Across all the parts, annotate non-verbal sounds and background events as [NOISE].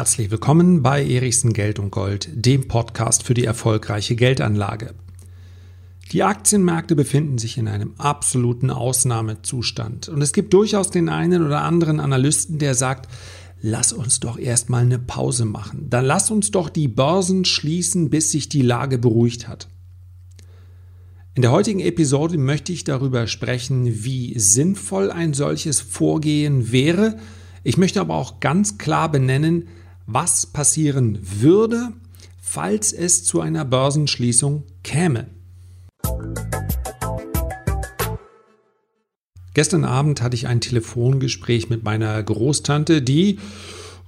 Herzlich willkommen bei Erichsen Geld und Gold, dem Podcast für die erfolgreiche Geldanlage. Die Aktienmärkte befinden sich in einem absoluten Ausnahmezustand und es gibt durchaus den einen oder anderen Analysten, der sagt, lass uns doch erstmal eine Pause machen. Dann lass uns doch die Börsen schließen, bis sich die Lage beruhigt hat. In der heutigen Episode möchte ich darüber sprechen, wie sinnvoll ein solches Vorgehen wäre. Ich möchte aber auch ganz klar benennen, was passieren würde, falls es zu einer Börsenschließung käme. Gestern Abend hatte ich ein Telefongespräch mit meiner Großtante, die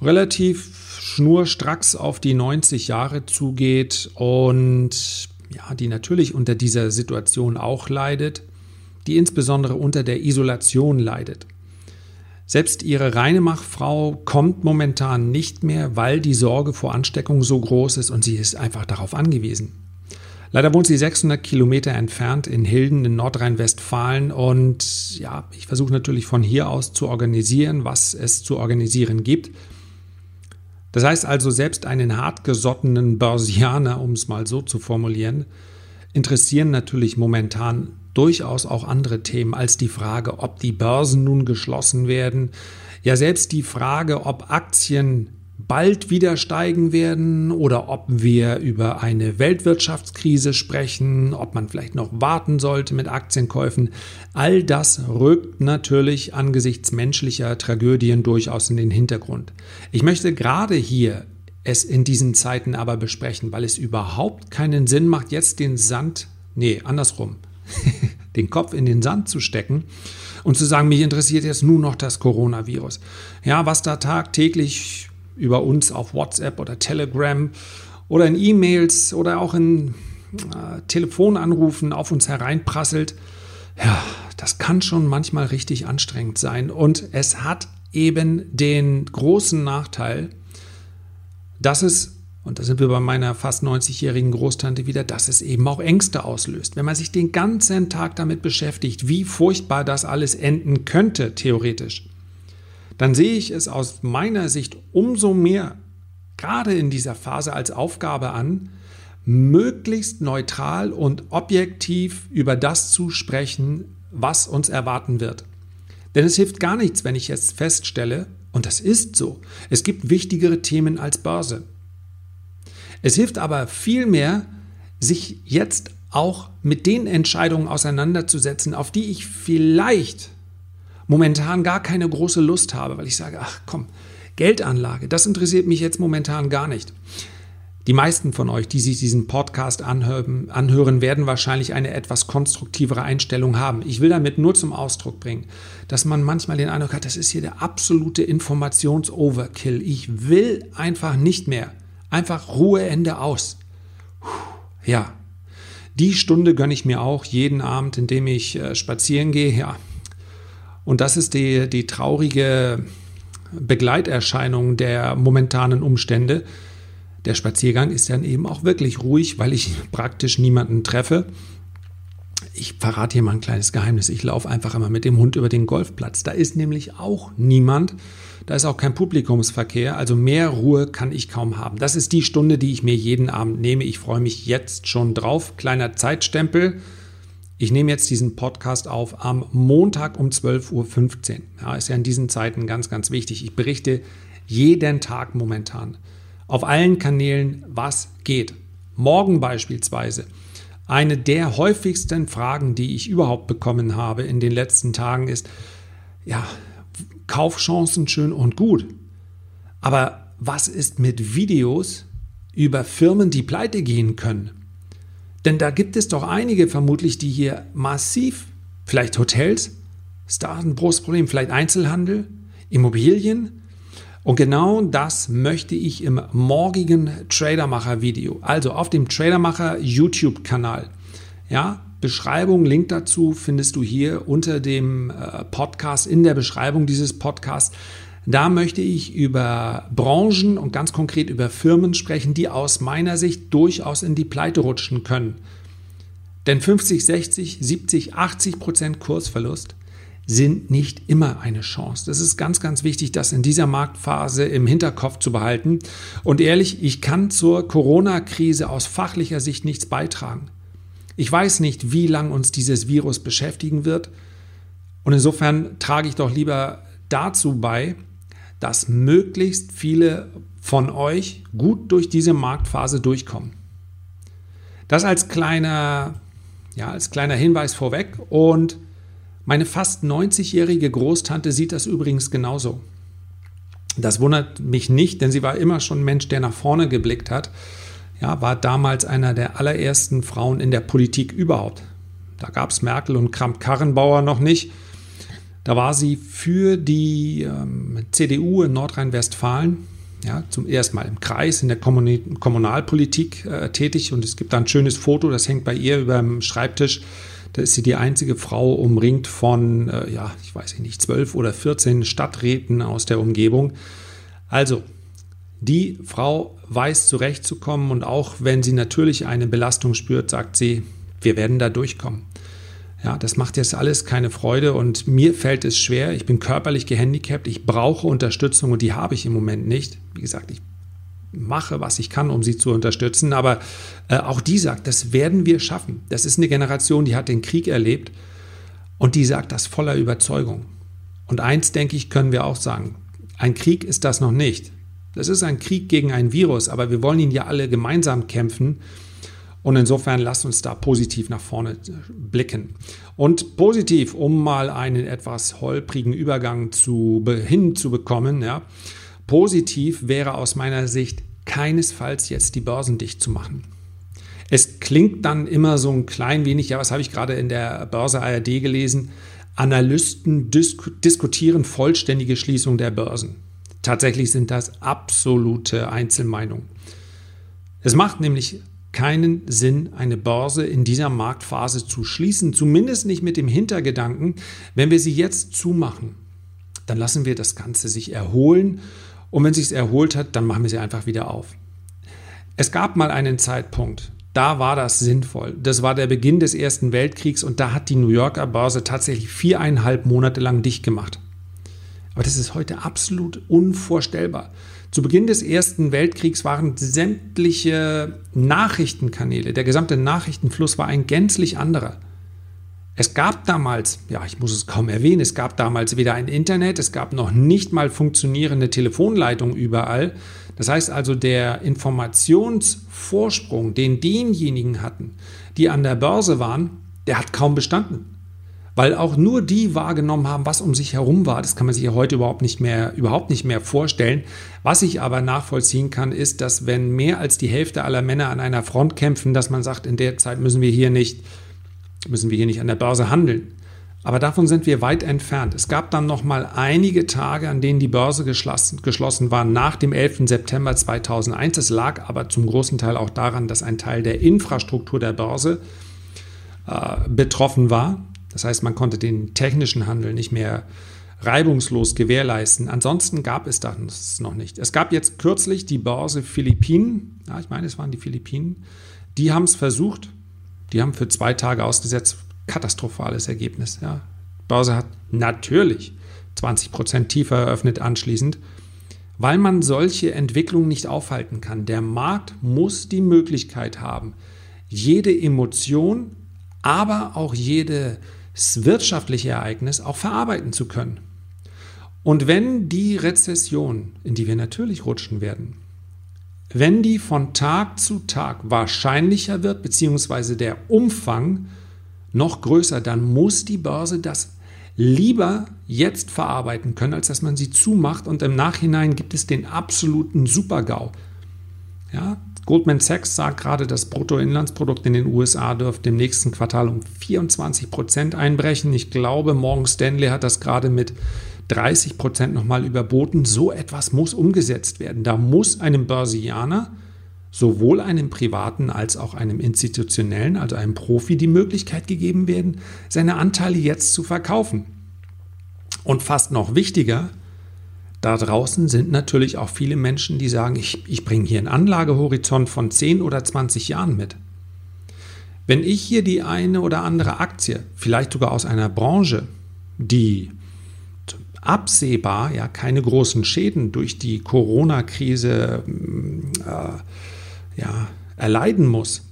relativ schnurstracks auf die 90 Jahre zugeht und ja, die natürlich unter dieser Situation auch leidet, die insbesondere unter der Isolation leidet. Selbst ihre Reinemachfrau kommt momentan nicht mehr, weil die Sorge vor Ansteckung so groß ist und sie ist einfach darauf angewiesen. Leider wohnt sie 600 Kilometer entfernt in Hilden in Nordrhein-Westfalen und ja, ich versuche natürlich von hier aus zu organisieren, was es zu organisieren gibt. Das heißt also, selbst einen hartgesottenen Börsianer, um es mal so zu formulieren, interessieren natürlich momentan durchaus auch andere Themen als die Frage, ob die Börsen nun geschlossen werden. Ja, selbst die Frage, ob Aktien bald wieder steigen werden oder ob wir über eine Weltwirtschaftskrise sprechen, ob man vielleicht noch warten sollte mit Aktienkäufen. All das rückt natürlich angesichts menschlicher Tragödien durchaus in den Hintergrund. Ich möchte gerade hier es in diesen Zeiten aber besprechen, weil es überhaupt keinen Sinn macht, jetzt den Sand, nee, andersrum, [LAUGHS] den Kopf in den Sand zu stecken und zu sagen, mich interessiert jetzt nur noch das Coronavirus. Ja, was da tagtäglich über uns auf WhatsApp oder Telegram oder in E-Mails oder auch in äh, Telefonanrufen auf uns hereinprasselt, ja, das kann schon manchmal richtig anstrengend sein. Und es hat eben den großen Nachteil, dass es, und da sind wir bei meiner fast 90-jährigen Großtante wieder, dass es eben auch Ängste auslöst. Wenn man sich den ganzen Tag damit beschäftigt, wie furchtbar das alles enden könnte, theoretisch, dann sehe ich es aus meiner Sicht umso mehr, gerade in dieser Phase, als Aufgabe an, möglichst neutral und objektiv über das zu sprechen, was uns erwarten wird. Denn es hilft gar nichts, wenn ich jetzt feststelle, und das ist so, es gibt wichtigere Themen als Börse. Es hilft aber vielmehr, sich jetzt auch mit den Entscheidungen auseinanderzusetzen, auf die ich vielleicht momentan gar keine große Lust habe, weil ich sage, ach komm, Geldanlage, das interessiert mich jetzt momentan gar nicht. Die meisten von euch, die sich diesen Podcast anhören, anhören, werden wahrscheinlich eine etwas konstruktivere Einstellung haben. Ich will damit nur zum Ausdruck bringen, dass man manchmal den Eindruck hat, das ist hier der absolute Informations-Overkill. Ich will einfach nicht mehr. Einfach Ruhe, Ende aus. Ja, die Stunde gönne ich mir auch jeden Abend, indem ich äh, spazieren gehe. Ja, und das ist die, die traurige Begleiterscheinung der momentanen Umstände. Der Spaziergang ist dann eben auch wirklich ruhig, weil ich praktisch niemanden treffe. Ich verrate hier mal ein kleines Geheimnis. Ich laufe einfach immer mit dem Hund über den Golfplatz. Da ist nämlich auch niemand. Da ist auch kein Publikumsverkehr. Also mehr Ruhe kann ich kaum haben. Das ist die Stunde, die ich mir jeden Abend nehme. Ich freue mich jetzt schon drauf. Kleiner Zeitstempel. Ich nehme jetzt diesen Podcast auf am Montag um 12.15 Uhr. Ja, ist ja in diesen Zeiten ganz, ganz wichtig. Ich berichte jeden Tag momentan auf allen Kanälen, was geht. Morgen beispielsweise. Eine der häufigsten Fragen, die ich überhaupt bekommen habe in den letzten Tagen ist, ja, Kaufchancen schön und gut. Aber was ist mit Videos über Firmen, die pleite gehen können? Denn da gibt es doch einige vermutlich, die hier massiv, vielleicht Hotels, ist da ein großes Problem, vielleicht Einzelhandel, Immobilien. Und genau das möchte ich im morgigen Tradermacher-Video, also auf dem Tradermacher YouTube-Kanal. Ja, Beschreibung, Link dazu findest du hier unter dem äh, Podcast, in der Beschreibung dieses Podcasts. Da möchte ich über Branchen und ganz konkret über Firmen sprechen, die aus meiner Sicht durchaus in die Pleite rutschen können. Denn 50, 60, 70, 80 Prozent Kursverlust sind nicht immer eine Chance. Das ist ganz, ganz wichtig, das in dieser Marktphase im Hinterkopf zu behalten. Und ehrlich, ich kann zur Corona-Krise aus fachlicher Sicht nichts beitragen. Ich weiß nicht, wie lange uns dieses Virus beschäftigen wird. Und insofern trage ich doch lieber dazu bei, dass möglichst viele von euch gut durch diese Marktphase durchkommen. Das als kleiner, ja, als kleiner Hinweis vorweg. Und meine fast 90-jährige Großtante sieht das übrigens genauso. Das wundert mich nicht, denn sie war immer schon ein Mensch, der nach vorne geblickt hat. Ja, war damals einer der allerersten Frauen in der Politik überhaupt. Da gab es Merkel und Kramp-Karrenbauer noch nicht. Da war sie für die ähm, CDU in Nordrhein-Westfalen ja, zum ersten Mal im Kreis in der Kommun Kommunalpolitik äh, tätig und es gibt da ein schönes Foto, das hängt bei ihr über dem Schreibtisch. Da ist sie die einzige Frau umringt von, äh, ja, ich weiß nicht, zwölf oder 14 Stadträten aus der Umgebung. Also, die Frau weiß zurechtzukommen und auch wenn sie natürlich eine Belastung spürt, sagt sie, wir werden da durchkommen. Ja, das macht jetzt alles keine Freude und mir fällt es schwer. Ich bin körperlich gehandicapt, ich brauche Unterstützung und die habe ich im Moment nicht. Wie gesagt, ich mache, was ich kann, um sie zu unterstützen, aber äh, auch die sagt, das werden wir schaffen. Das ist eine Generation, die hat den Krieg erlebt und die sagt das voller Überzeugung. Und eins, denke ich, können wir auch sagen, ein Krieg ist das noch nicht. Das ist ein Krieg gegen ein Virus, aber wir wollen ihn ja alle gemeinsam kämpfen. Und insofern lasst uns da positiv nach vorne blicken. Und positiv, um mal einen etwas holprigen Übergang zu, hinzubekommen, ja, positiv wäre aus meiner Sicht keinesfalls jetzt die Börsen dicht zu machen. Es klingt dann immer so ein klein wenig, ja, was habe ich gerade in der Börse ARD gelesen? Analysten disk diskutieren vollständige Schließung der Börsen. Tatsächlich sind das absolute Einzelmeinungen. Es macht nämlich keinen Sinn, eine Börse in dieser Marktphase zu schließen, zumindest nicht mit dem Hintergedanken, wenn wir sie jetzt zumachen, dann lassen wir das Ganze sich erholen und wenn sich erholt hat, dann machen wir sie einfach wieder auf. Es gab mal einen Zeitpunkt, da war das sinnvoll. Das war der Beginn des Ersten Weltkriegs und da hat die New Yorker Börse tatsächlich viereinhalb Monate lang dicht gemacht. Aber das ist heute absolut unvorstellbar. Zu Beginn des Ersten Weltkriegs waren sämtliche Nachrichtenkanäle, der gesamte Nachrichtenfluss war ein gänzlich anderer. Es gab damals, ja, ich muss es kaum erwähnen, es gab damals weder ein Internet, es gab noch nicht mal funktionierende Telefonleitungen überall. Das heißt also, der Informationsvorsprung, den diejenigen hatten, die an der Börse waren, der hat kaum bestanden weil auch nur die wahrgenommen haben, was um sich herum war. Das kann man sich ja heute überhaupt nicht mehr, überhaupt nicht mehr vorstellen. Was ich aber nachvollziehen kann, ist, dass wenn mehr als die Hälfte aller Männer an einer Front kämpfen, dass man sagt, in der Zeit müssen wir hier nicht, müssen wir hier nicht an der Börse handeln. Aber davon sind wir weit entfernt. Es gab dann noch mal einige Tage, an denen die Börse geschlossen, geschlossen war nach dem 11. September 2001. Es lag aber zum großen Teil auch daran, dass ein Teil der Infrastruktur der Börse äh, betroffen war. Das heißt, man konnte den technischen Handel nicht mehr reibungslos gewährleisten. Ansonsten gab es das noch nicht. Es gab jetzt kürzlich die Börse Philippinen, ja, ich meine, es waren die Philippinen, die haben es versucht, die haben für zwei Tage ausgesetzt, katastrophales Ergebnis. Ja. Börse hat natürlich 20 Prozent tiefer eröffnet anschließend, weil man solche Entwicklungen nicht aufhalten kann. Der Markt muss die Möglichkeit haben, jede Emotion, aber auch jede wirtschaftliche Ereignis auch verarbeiten zu können. Und wenn die Rezession, in die wir natürlich rutschen werden, wenn die von Tag zu Tag wahrscheinlicher wird, beziehungsweise der Umfang noch größer, dann muss die Börse das lieber jetzt verarbeiten können, als dass man sie zumacht und im Nachhinein gibt es den absoluten Supergau. Ja, Goldman Sachs sagt gerade, das Bruttoinlandsprodukt in den USA dürfte im nächsten Quartal um 24 Prozent einbrechen. Ich glaube, Morgan Stanley hat das gerade mit 30 Prozent nochmal überboten. So etwas muss umgesetzt werden. Da muss einem Börsianer, sowohl einem privaten als auch einem institutionellen, also einem Profi, die Möglichkeit gegeben werden, seine Anteile jetzt zu verkaufen. Und fast noch wichtiger, da draußen sind natürlich auch viele Menschen, die sagen, ich, ich bringe hier einen Anlagehorizont von 10 oder 20 Jahren mit. Wenn ich hier die eine oder andere Aktie, vielleicht sogar aus einer Branche, die absehbar ja keine großen Schäden durch die Corona-Krise äh, ja, erleiden muss.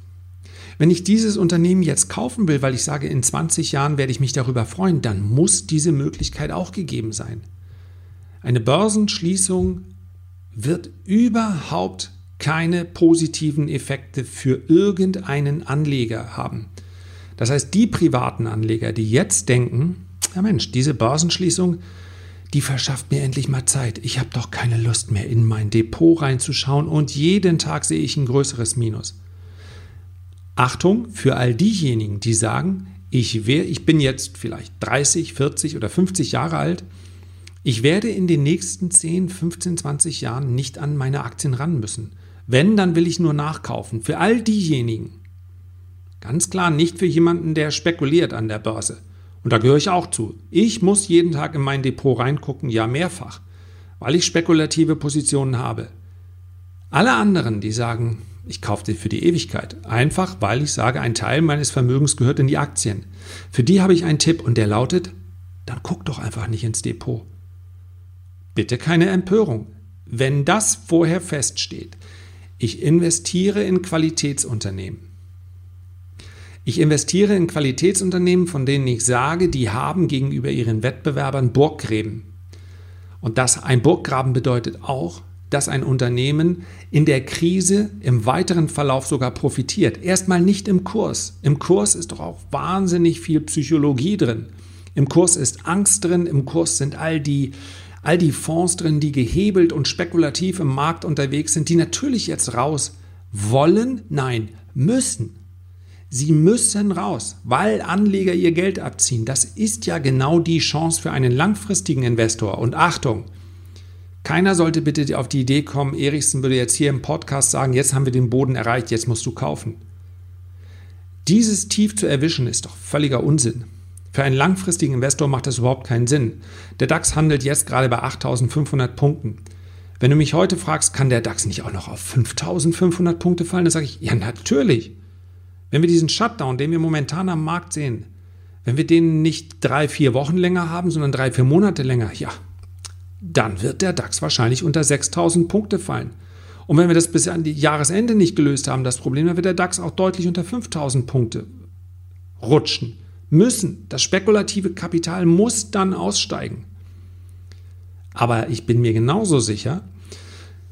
Wenn ich dieses Unternehmen jetzt kaufen will, weil ich sage, in 20 Jahren werde ich mich darüber freuen, dann muss diese Möglichkeit auch gegeben sein. Eine Börsenschließung wird überhaupt keine positiven Effekte für irgendeinen Anleger haben. Das heißt, die privaten Anleger, die jetzt denken, ja Mensch, diese Börsenschließung, die verschafft mir endlich mal Zeit. Ich habe doch keine Lust mehr in mein Depot reinzuschauen und jeden Tag sehe ich ein größeres Minus. Achtung für all diejenigen, die sagen, ich, wär, ich bin jetzt vielleicht 30, 40 oder 50 Jahre alt, ich werde in den nächsten 10, 15, 20 Jahren nicht an meine Aktien ran müssen. Wenn, dann will ich nur nachkaufen. Für all diejenigen. Ganz klar nicht für jemanden, der spekuliert an der Börse. Und da gehöre ich auch zu. Ich muss jeden Tag in mein Depot reingucken, ja mehrfach, weil ich spekulative Positionen habe. Alle anderen, die sagen, ich kaufe die für die Ewigkeit, einfach weil ich sage, ein Teil meines Vermögens gehört in die Aktien. Für die habe ich einen Tipp und der lautet, dann guck doch einfach nicht ins Depot. Bitte keine Empörung. Wenn das vorher feststeht, ich investiere in Qualitätsunternehmen. Ich investiere in Qualitätsunternehmen, von denen ich sage, die haben gegenüber ihren Wettbewerbern Burggräben. Und das ein Burggraben bedeutet auch, dass ein Unternehmen in der Krise im weiteren Verlauf sogar profitiert. Erstmal nicht im Kurs. Im Kurs ist doch auch wahnsinnig viel Psychologie drin. Im Kurs ist Angst drin, im Kurs sind all die all die Fonds drin, die gehebelt und spekulativ im Markt unterwegs sind, die natürlich jetzt raus wollen, nein, müssen. Sie müssen raus, weil Anleger ihr Geld abziehen. Das ist ja genau die Chance für einen langfristigen Investor. Und Achtung, keiner sollte bitte auf die Idee kommen, Erichsen würde jetzt hier im Podcast sagen, jetzt haben wir den Boden erreicht, jetzt musst du kaufen. Dieses Tief zu erwischen ist doch völliger Unsinn. Für einen langfristigen Investor macht das überhaupt keinen Sinn. Der DAX handelt jetzt gerade bei 8500 Punkten. Wenn du mich heute fragst, kann der DAX nicht auch noch auf 5500 Punkte fallen, dann sage ich, ja natürlich. Wenn wir diesen Shutdown, den wir momentan am Markt sehen, wenn wir den nicht drei, vier Wochen länger haben, sondern drei, vier Monate länger, ja, dann wird der DAX wahrscheinlich unter 6000 Punkte fallen. Und wenn wir das bis an die Jahresende nicht gelöst haben, das Problem, dann wird der DAX auch deutlich unter 5000 Punkte rutschen müssen. Das spekulative Kapital muss dann aussteigen. Aber ich bin mir genauso sicher,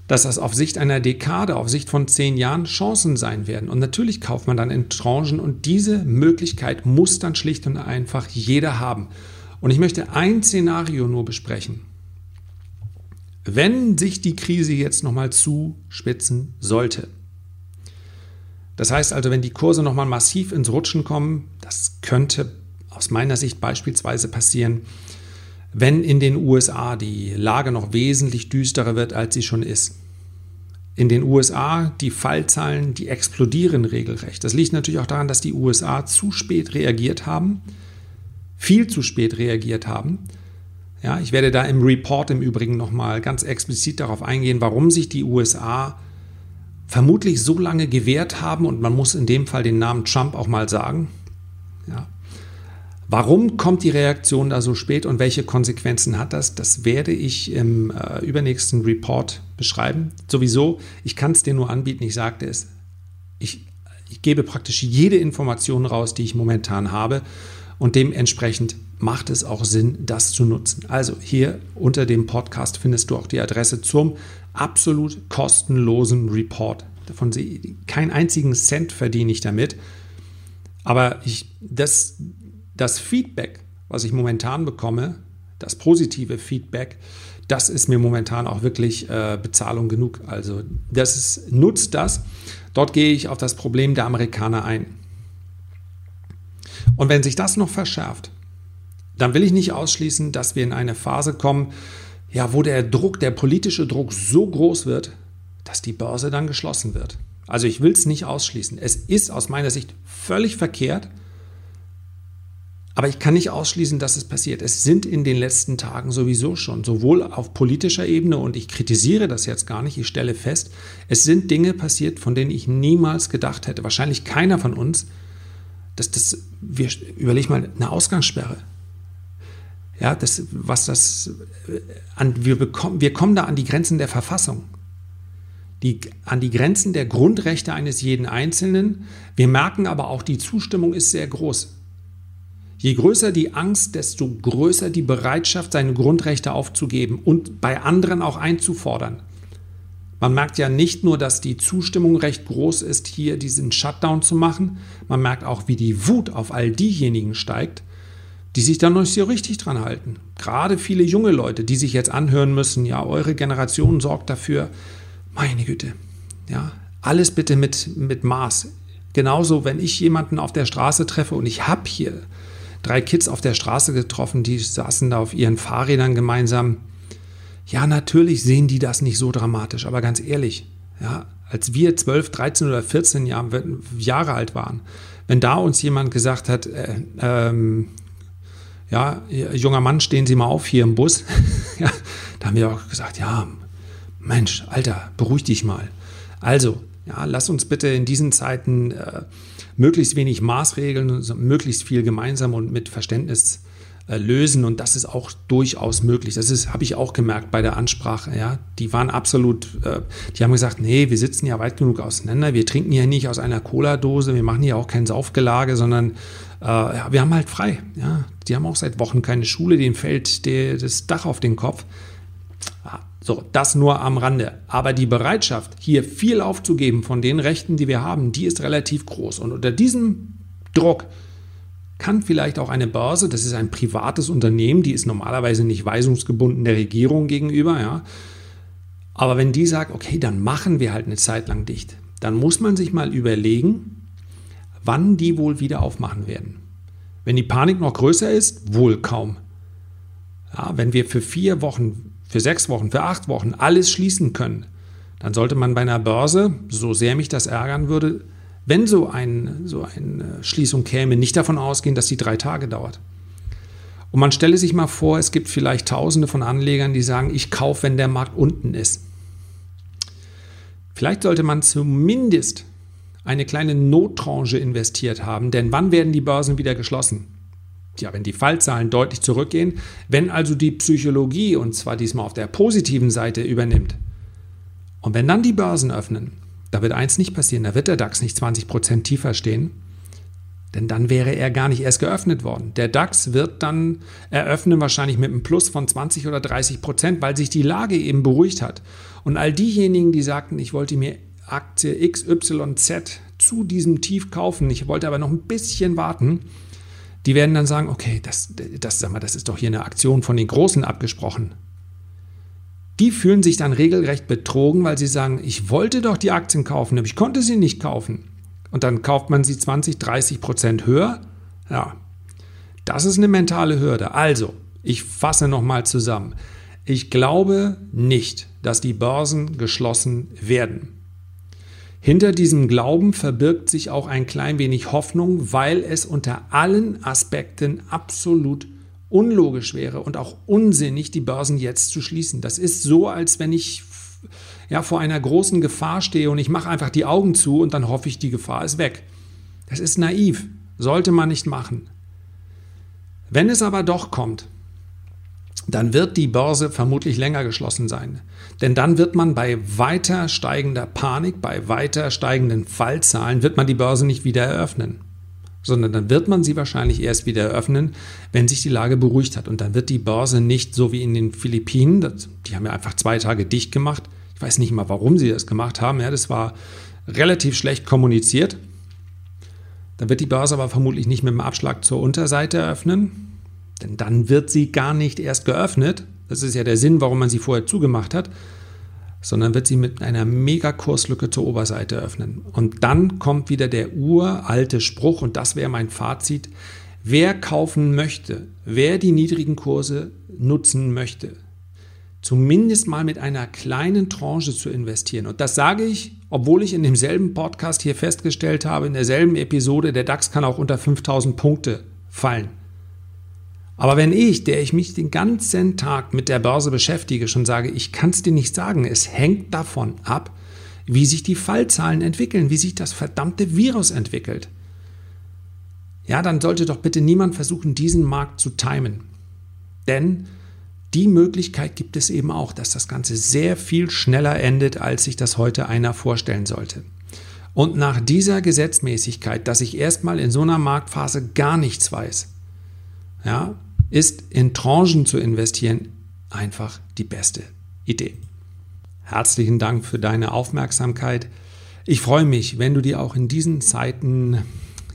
dass das auf Sicht einer Dekade, auf Sicht von zehn Jahren Chancen sein werden. Und natürlich kauft man dann in Tranchen und diese Möglichkeit muss dann schlicht und einfach jeder haben. Und ich möchte ein Szenario nur besprechen. Wenn sich die Krise jetzt nochmal zuspitzen sollte, das heißt also, wenn die Kurse nochmal massiv ins Rutschen kommen, das könnte aus meiner Sicht beispielsweise passieren, wenn in den USA die Lage noch wesentlich düsterer wird, als sie schon ist. In den USA die Fallzahlen, die explodieren regelrecht. Das liegt natürlich auch daran, dass die USA zu spät reagiert haben, viel zu spät reagiert haben. Ja, ich werde da im Report im Übrigen nochmal ganz explizit darauf eingehen, warum sich die USA vermutlich so lange gewehrt haben und man muss in dem Fall den Namen Trump auch mal sagen. Warum kommt die Reaktion da so spät und welche Konsequenzen hat das? Das werde ich im äh, übernächsten Report beschreiben. Sowieso, ich kann es dir nur anbieten, ich sagte es. Ich, ich gebe praktisch jede Information raus, die ich momentan habe und dementsprechend macht es auch Sinn, das zu nutzen. Also hier unter dem Podcast findest du auch die Adresse zum absolut kostenlosen Report. Davon sehe ich keinen einzigen Cent verdiene ich damit. Aber ich, das, das Feedback, was ich momentan bekomme, das positive Feedback, das ist mir momentan auch wirklich äh, Bezahlung genug. Also das ist, nutzt das. Dort gehe ich auf das Problem der Amerikaner ein. Und wenn sich das noch verschärft, dann will ich nicht ausschließen, dass wir in eine Phase kommen, ja, wo der Druck, der politische Druck so groß wird, dass die Börse dann geschlossen wird. Also ich will es nicht ausschließen. Es ist aus meiner Sicht völlig verkehrt, aber ich kann nicht ausschließen, dass es passiert. Es sind in den letzten Tagen sowieso schon, sowohl auf politischer Ebene, und ich kritisiere das jetzt gar nicht, ich stelle fest, es sind Dinge passiert, von denen ich niemals gedacht hätte, wahrscheinlich keiner von uns, dass das, wir, überleg mal, eine Ausgangssperre. Ja, das, was das, äh, an, wir, bekommen, wir kommen da an die Grenzen der Verfassung, die, an die Grenzen der Grundrechte eines jeden Einzelnen. Wir merken aber auch, die Zustimmung ist sehr groß. Je größer die Angst, desto größer die Bereitschaft, seine Grundrechte aufzugeben und bei anderen auch einzufordern. Man merkt ja nicht nur, dass die Zustimmung recht groß ist, hier diesen Shutdown zu machen, man merkt auch, wie die Wut auf all diejenigen steigt, die sich da noch nicht so richtig dran halten. Gerade viele junge Leute, die sich jetzt anhören müssen, ja, eure Generation sorgt dafür, meine Güte, ja, alles bitte mit, mit Maß. Genauso, wenn ich jemanden auf der Straße treffe und ich habe hier drei Kids auf der Straße getroffen, die saßen da auf ihren Fahrrädern gemeinsam. Ja, natürlich sehen die das nicht so dramatisch, aber ganz ehrlich, ja, als wir 12, 13 oder 14 Jahre, Jahre alt waren, wenn da uns jemand gesagt hat, äh, ähm, ja, junger Mann, stehen Sie mal auf hier im Bus. [LAUGHS] ja, da haben wir auch gesagt, ja, Mensch, Alter, beruhig dich mal. Also, ja, lass uns bitte in diesen Zeiten äh, möglichst wenig Maßregeln, möglichst viel gemeinsam und mit Verständnis äh, lösen. Und das ist auch durchaus möglich. Das ist, habe ich auch gemerkt bei der Ansprache. Ja, die waren absolut, äh, die haben gesagt, nee, wir sitzen ja weit genug auseinander. Wir trinken hier nicht aus einer Cola-Dose. Wir machen hier auch kein Saufgelage, sondern äh, ja, wir haben halt frei. Ja, die haben auch seit Wochen keine Schule. Denen fällt der, das Dach auf den Kopf. So, das nur am Rande. Aber die Bereitschaft, hier viel aufzugeben von den Rechten, die wir haben, die ist relativ groß. Und unter diesem Druck kann vielleicht auch eine Börse, das ist ein privates Unternehmen, die ist normalerweise nicht weisungsgebunden der Regierung gegenüber, ja. Aber wenn die sagt, okay, dann machen wir halt eine Zeit lang dicht, dann muss man sich mal überlegen, wann die wohl wieder aufmachen werden. Wenn die Panik noch größer ist, wohl kaum. Ja, wenn wir für vier Wochen, für sechs Wochen, für acht Wochen alles schließen können, dann sollte man bei einer Börse, so sehr mich das ärgern würde, wenn so, ein, so eine Schließung käme, nicht davon ausgehen, dass sie drei Tage dauert. Und man stelle sich mal vor, es gibt vielleicht Tausende von Anlegern, die sagen, ich kaufe, wenn der Markt unten ist. Vielleicht sollte man zumindest eine kleine Nottranche investiert haben, denn wann werden die Börsen wieder geschlossen? Ja, wenn die Fallzahlen deutlich zurückgehen, wenn also die Psychologie, und zwar diesmal auf der positiven Seite, übernimmt. Und wenn dann die Börsen öffnen, da wird eins nicht passieren, da wird der DAX nicht 20% tiefer stehen, denn dann wäre er gar nicht erst geöffnet worden. Der DAX wird dann eröffnen wahrscheinlich mit einem Plus von 20 oder 30 Prozent, weil sich die Lage eben beruhigt hat. Und all diejenigen, die sagten, ich wollte mir Aktie XYZ zu diesem Tief kaufen, ich wollte aber noch ein bisschen warten, die werden dann sagen, okay, das, das, sag mal, das ist doch hier eine Aktion von den Großen abgesprochen die fühlen sich dann regelrecht betrogen, weil sie sagen, ich wollte doch die Aktien kaufen, aber ich konnte sie nicht kaufen. Und dann kauft man sie 20, 30 Prozent höher. Ja, das ist eine mentale Hürde. Also, ich fasse nochmal zusammen. Ich glaube nicht, dass die Börsen geschlossen werden. Hinter diesem Glauben verbirgt sich auch ein klein wenig Hoffnung, weil es unter allen Aspekten absolut unlogisch wäre und auch unsinnig, die Börsen jetzt zu schließen. Das ist so, als wenn ich ja, vor einer großen Gefahr stehe und ich mache einfach die Augen zu und dann hoffe ich, die Gefahr ist weg. Das ist naiv, sollte man nicht machen. Wenn es aber doch kommt, dann wird die Börse vermutlich länger geschlossen sein. Denn dann wird man bei weiter steigender Panik, bei weiter steigenden Fallzahlen, wird man die Börse nicht wieder eröffnen sondern dann wird man sie wahrscheinlich erst wieder eröffnen, wenn sich die Lage beruhigt hat. Und dann wird die Börse nicht so wie in den Philippinen, das, die haben ja einfach zwei Tage dicht gemacht. Ich weiß nicht mal, warum sie das gemacht haben. Ja, das war relativ schlecht kommuniziert. Dann wird die Börse aber vermutlich nicht mit dem Abschlag zur Unterseite eröffnen, denn dann wird sie gar nicht erst geöffnet. Das ist ja der Sinn, warum man sie vorher zugemacht hat sondern wird sie mit einer Megakurslücke zur Oberseite öffnen. Und dann kommt wieder der uralte Spruch, und das wäre mein Fazit, wer kaufen möchte, wer die niedrigen Kurse nutzen möchte, zumindest mal mit einer kleinen Tranche zu investieren. Und das sage ich, obwohl ich in demselben Podcast hier festgestellt habe, in derselben Episode, der DAX kann auch unter 5000 Punkte fallen. Aber wenn ich, der ich mich den ganzen Tag mit der Börse beschäftige, schon sage, ich kann es dir nicht sagen, es hängt davon ab, wie sich die Fallzahlen entwickeln, wie sich das verdammte Virus entwickelt. Ja, dann sollte doch bitte niemand versuchen, diesen Markt zu timen. Denn die Möglichkeit gibt es eben auch, dass das Ganze sehr viel schneller endet, als sich das heute einer vorstellen sollte. Und nach dieser Gesetzmäßigkeit, dass ich erstmal in so einer Marktphase gar nichts weiß, ja, ist in Tranchen zu investieren einfach die beste Idee. Herzlichen Dank für deine Aufmerksamkeit. Ich freue mich, wenn du dir auch in diesen Zeiten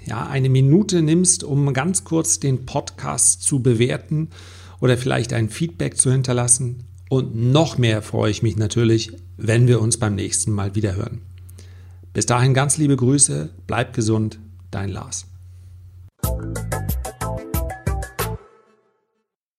ja, eine Minute nimmst, um ganz kurz den Podcast zu bewerten oder vielleicht ein Feedback zu hinterlassen. Und noch mehr freue ich mich natürlich, wenn wir uns beim nächsten Mal wieder hören. Bis dahin ganz liebe Grüße, bleib gesund, dein Lars.